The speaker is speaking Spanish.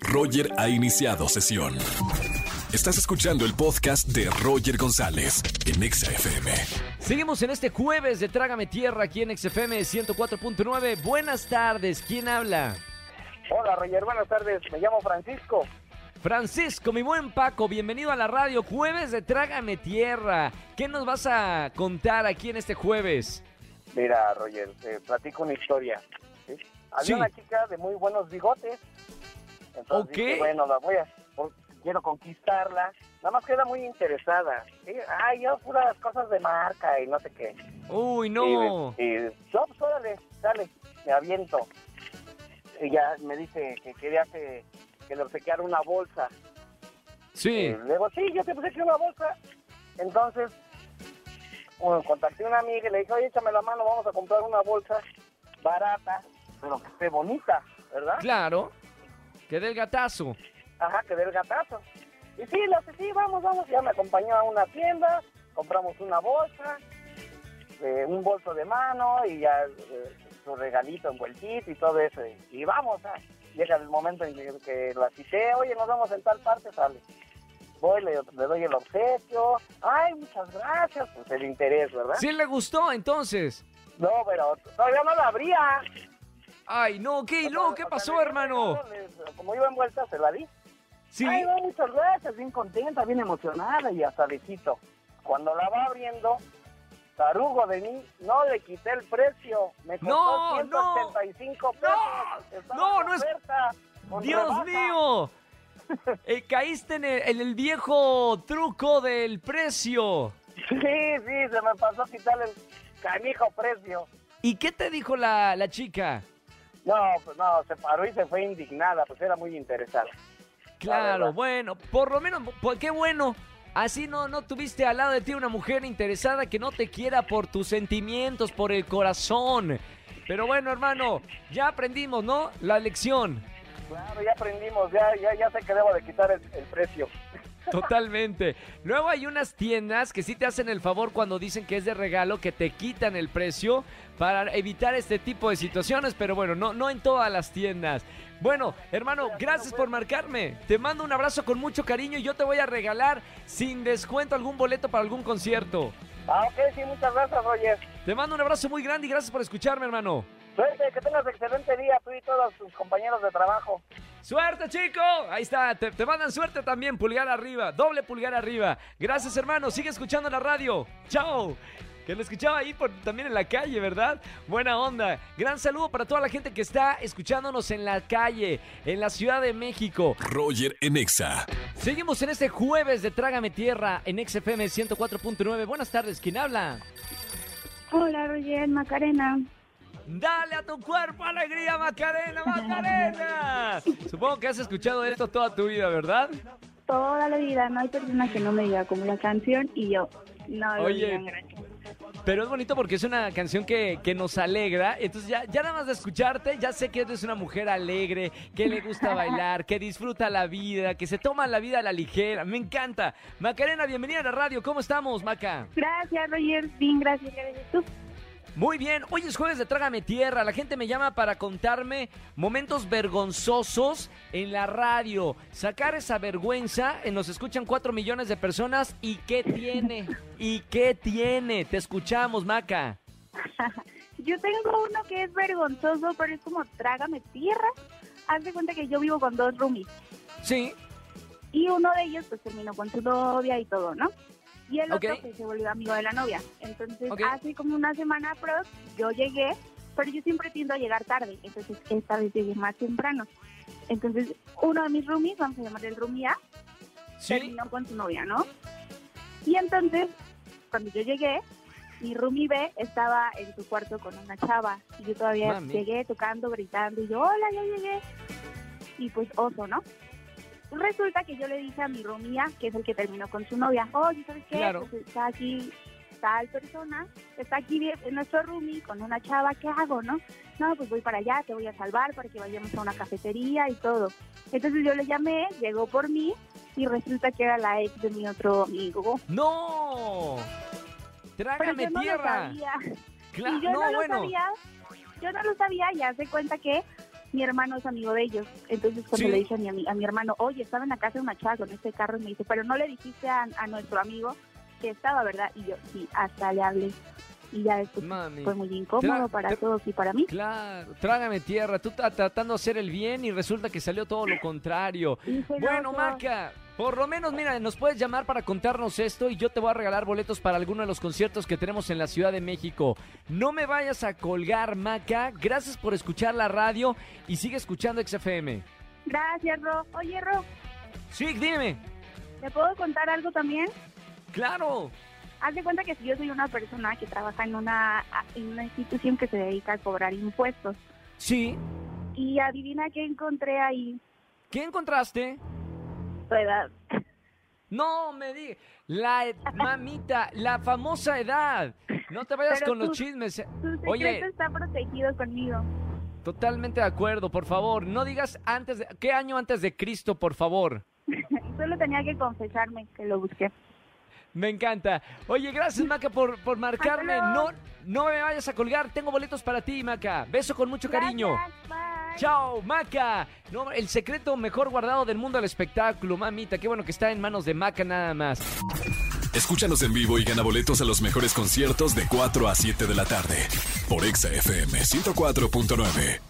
Roger ha iniciado sesión. Estás escuchando el podcast de Roger González en Exa FM. Seguimos en este jueves de Trágame Tierra aquí en XFM 104.9. Buenas tardes, ¿quién habla? Hola Roger, buenas tardes, me llamo Francisco. Francisco, mi buen Paco, bienvenido a la radio. Jueves de Trágame Tierra. ¿Qué nos vas a contar aquí en este jueves? Mira Roger, te platico una historia. ¿sí? Había Sí. una chica de muy buenos bigotes. Entonces Ok. dije, bueno, la voy a, quiero conquistarla. Nada más que era muy interesada. ¿sí? Ay, yo puras cosas de marca y no sé qué. Uy, no. Y, y yo, pues órale, dale, me aviento. Y ya me dice que quería que, que le obsequiara una bolsa. Sí. Y luego, sí, yo te obsequié una bolsa. Entonces, bueno, contacté a una amiga y le dije, oye, échame la mano, vamos a comprar una bolsa barata, pero que esté bonita, ¿verdad? Claro. Que del gatazo. Ajá, que dé el gatazo. Y sí, le dije, sí, vamos, vamos. Ya me acompañó a una tienda, compramos una bolsa, eh, un bolso de mano y ya eh, su regalito envueltito y todo eso. Y, vamos, ah. llega el momento en que, cité, oye, nos vamos en tal parte, sale. Voy, le, le doy el obsequio. Ay, muchas gracias. Pues el interés, ¿verdad? ¿Sí le gustó entonces? No, pero todavía no la abría. Ay, no, ¿qué? ¿Y luego qué pasó, hermano? Como iba envuelta, se la di. Sí. Ay, no, muchas gracias, bien contenta, bien emocionada y hasta besito. Cuando la va abriendo, tarugo de mí, no le quité el precio. Me costó No, 185 pesos. Estaba no, no es- ¡Dios rebaja. mío! Eh, caíste en el, en el viejo truco del precio. Sí, sí, se me pasó a quitar el canijo precio. ¿Y qué te dijo la, la chica? No, pues no, se paró y se fue indignada, pues era muy interesada. Claro, bueno, por lo menos, por, qué bueno. Así no, no tuviste al lado de ti una mujer interesada que no te quiera por tus sentimientos, por el corazón. Pero bueno, hermano, ya aprendimos, ¿no? La lección. Claro, ya aprendimos, ya, ya, ya sé que debo de quitar el, el precio. Totalmente. Luego hay unas tiendas que sí te hacen el favor cuando dicen que es de regalo, que te quitan el precio para evitar este tipo de situaciones, pero bueno, no, no en todas las tiendas. Bueno, hermano, gracias por marcarme. Te mando un abrazo con mucho cariño y yo te voy a regalar sin descuento algún boleto para algún concierto. Ah, ok, sí, muchas gracias, Roger. Te mando un abrazo muy grande y gracias por escucharme, hermano. Suerte, que tengas excelente día tú y todos tus compañeros de trabajo. ¡Suerte, chico! Ahí está, te, te mandan suerte también, pulgar arriba, doble pulgar arriba. Gracias, hermano, sigue escuchando la radio. ¡Chao! Que lo escuchaba ahí por- también en la calle, ¿verdad? Buena onda. Gran saludo para toda la gente que está escuchándonos en la calle, en la Ciudad de México. Roger en Exa. Seguimos en este jueves de Trágame Tierra en XFM 104.9. Buenas tardes, ¿quién habla? Hola, Roger, Macarena. Dale a tu cuerpo alegría, Macarena, Macarena. Supongo que has escuchado esto toda tu vida, ¿verdad? Toda la vida no hay persona que no me diga como la canción y yo. No, lo Oye. digan, gracias. Pero es bonito porque es una canción que, que nos alegra. Entonces ya, ya nada más de escucharte, ya sé que eres una mujer alegre, que le gusta bailar, que disfruta la vida, que se toma la vida a la ligera. Me encanta. Macarena, bienvenida a la radio. ¿Cómo estamos, Maca? Gracias, Roger. Bien, gracias, gracias. ¿Tú? Muy bien, hoy es jueves de Trágame Tierra. La gente me llama para contarme momentos vergonzosos en la radio. Sacar esa vergüenza, eh, nos escuchan cuatro millones de personas. ¿Y qué tiene? ¿Y qué tiene? Te escuchamos, Maca. Yo tengo uno que es vergonzoso, pero es como trágame tierra. Haz de cuenta que yo vivo con dos roomies Sí, y uno de ellos pues terminó con su novia y todo, ¿no? Y el otro se volvió amigo de la novia. Entonces, Ok. hace como una semana pro, yo llegué, pero yo siempre tiendo a llegar tarde. Entonces, esta vez llegué más temprano. Entonces, uno de mis roomies, vamos a llamarle el roomie A, sí. terminó con su novia, ¿no? Y entonces, cuando yo llegué, mi roomie B estaba en su cuarto con una chava. Y yo todavía Mami. llegué tocando, gritando, y yo, hola, ya llegué. Y pues, oso, ¿no? Resulta que yo le dije a mi roomie A, que es el que terminó con su novia, oye, ¿sabes qué? Claro. Pues está aquí tal persona, está aquí bien- en nuestro roomie con una chava, ¿qué hago, no? No, pues voy para allá, te voy a salvar para que vayamos a una cafetería y todo. Entonces yo le llamé, llegó por mí y resulta que era la ex de mi otro amigo. ¡No! Pero ¡Trágame no tierra! lo sabía. Claro, y yo no, no, lo bueno. sabía. Yo no lo sabía y hace cuenta que mi hermano es amigo de ellos. Entonces cuando Sí. le dije a mi, a mi hermano, oye, estaba en la casa de una chava con este carro, y me dice, pero no le dijiste a, a nuestro amigo que estaba, ¿verdad? Y yo, sí, hasta le hablé. Y ya después Mami. fue muy incómodo Tra- para todos y para mí. Claro, trágame tierra. Tú estás tratando de hacer el bien y resulta que salió todo lo contrario. Bueno, loco. Por lo menos, mira, nos puedes llamar para contarnos esto y yo te voy a regalar boletos para alguno de los conciertos que tenemos en la Ciudad de México. No me vayas a colgar, Maca. Gracias por escuchar la radio y sigue escuchando XFM. Gracias, Ro. Oye, Ro, Sí, dime. ¿te puedo contar algo también? Claro. Haz de cuenta que si yo soy una persona que trabaja en una, en una institución que se dedica a cobrar impuestos. Sí. Y adivina qué encontré ahí. ¿Qué encontraste? Tu edad. No, me di. La ed- mamita, la famosa edad. No te vayas Pero con los chismes. Tu secreto Oye, está protegido conmigo. totalmente de acuerdo, por favor. No digas antes de. ¿Qué año antes de Cristo, por favor? Solo tenía que confesarme que lo busqué. Me encanta. Oye, gracias, Maca, por, por marcarme. No, no me vayas a colgar. Tengo boletos para ti, Maca. Beso con mucho cariño. Bye. Chao, Maca. No, el secreto mejor guardado del mundo del espectáculo, mamita. Qué bueno que está en manos de Maca nada más. Escúchanos en vivo y gana boletos a los mejores conciertos de 4 a 7 de la tarde por Exa FM 104.9.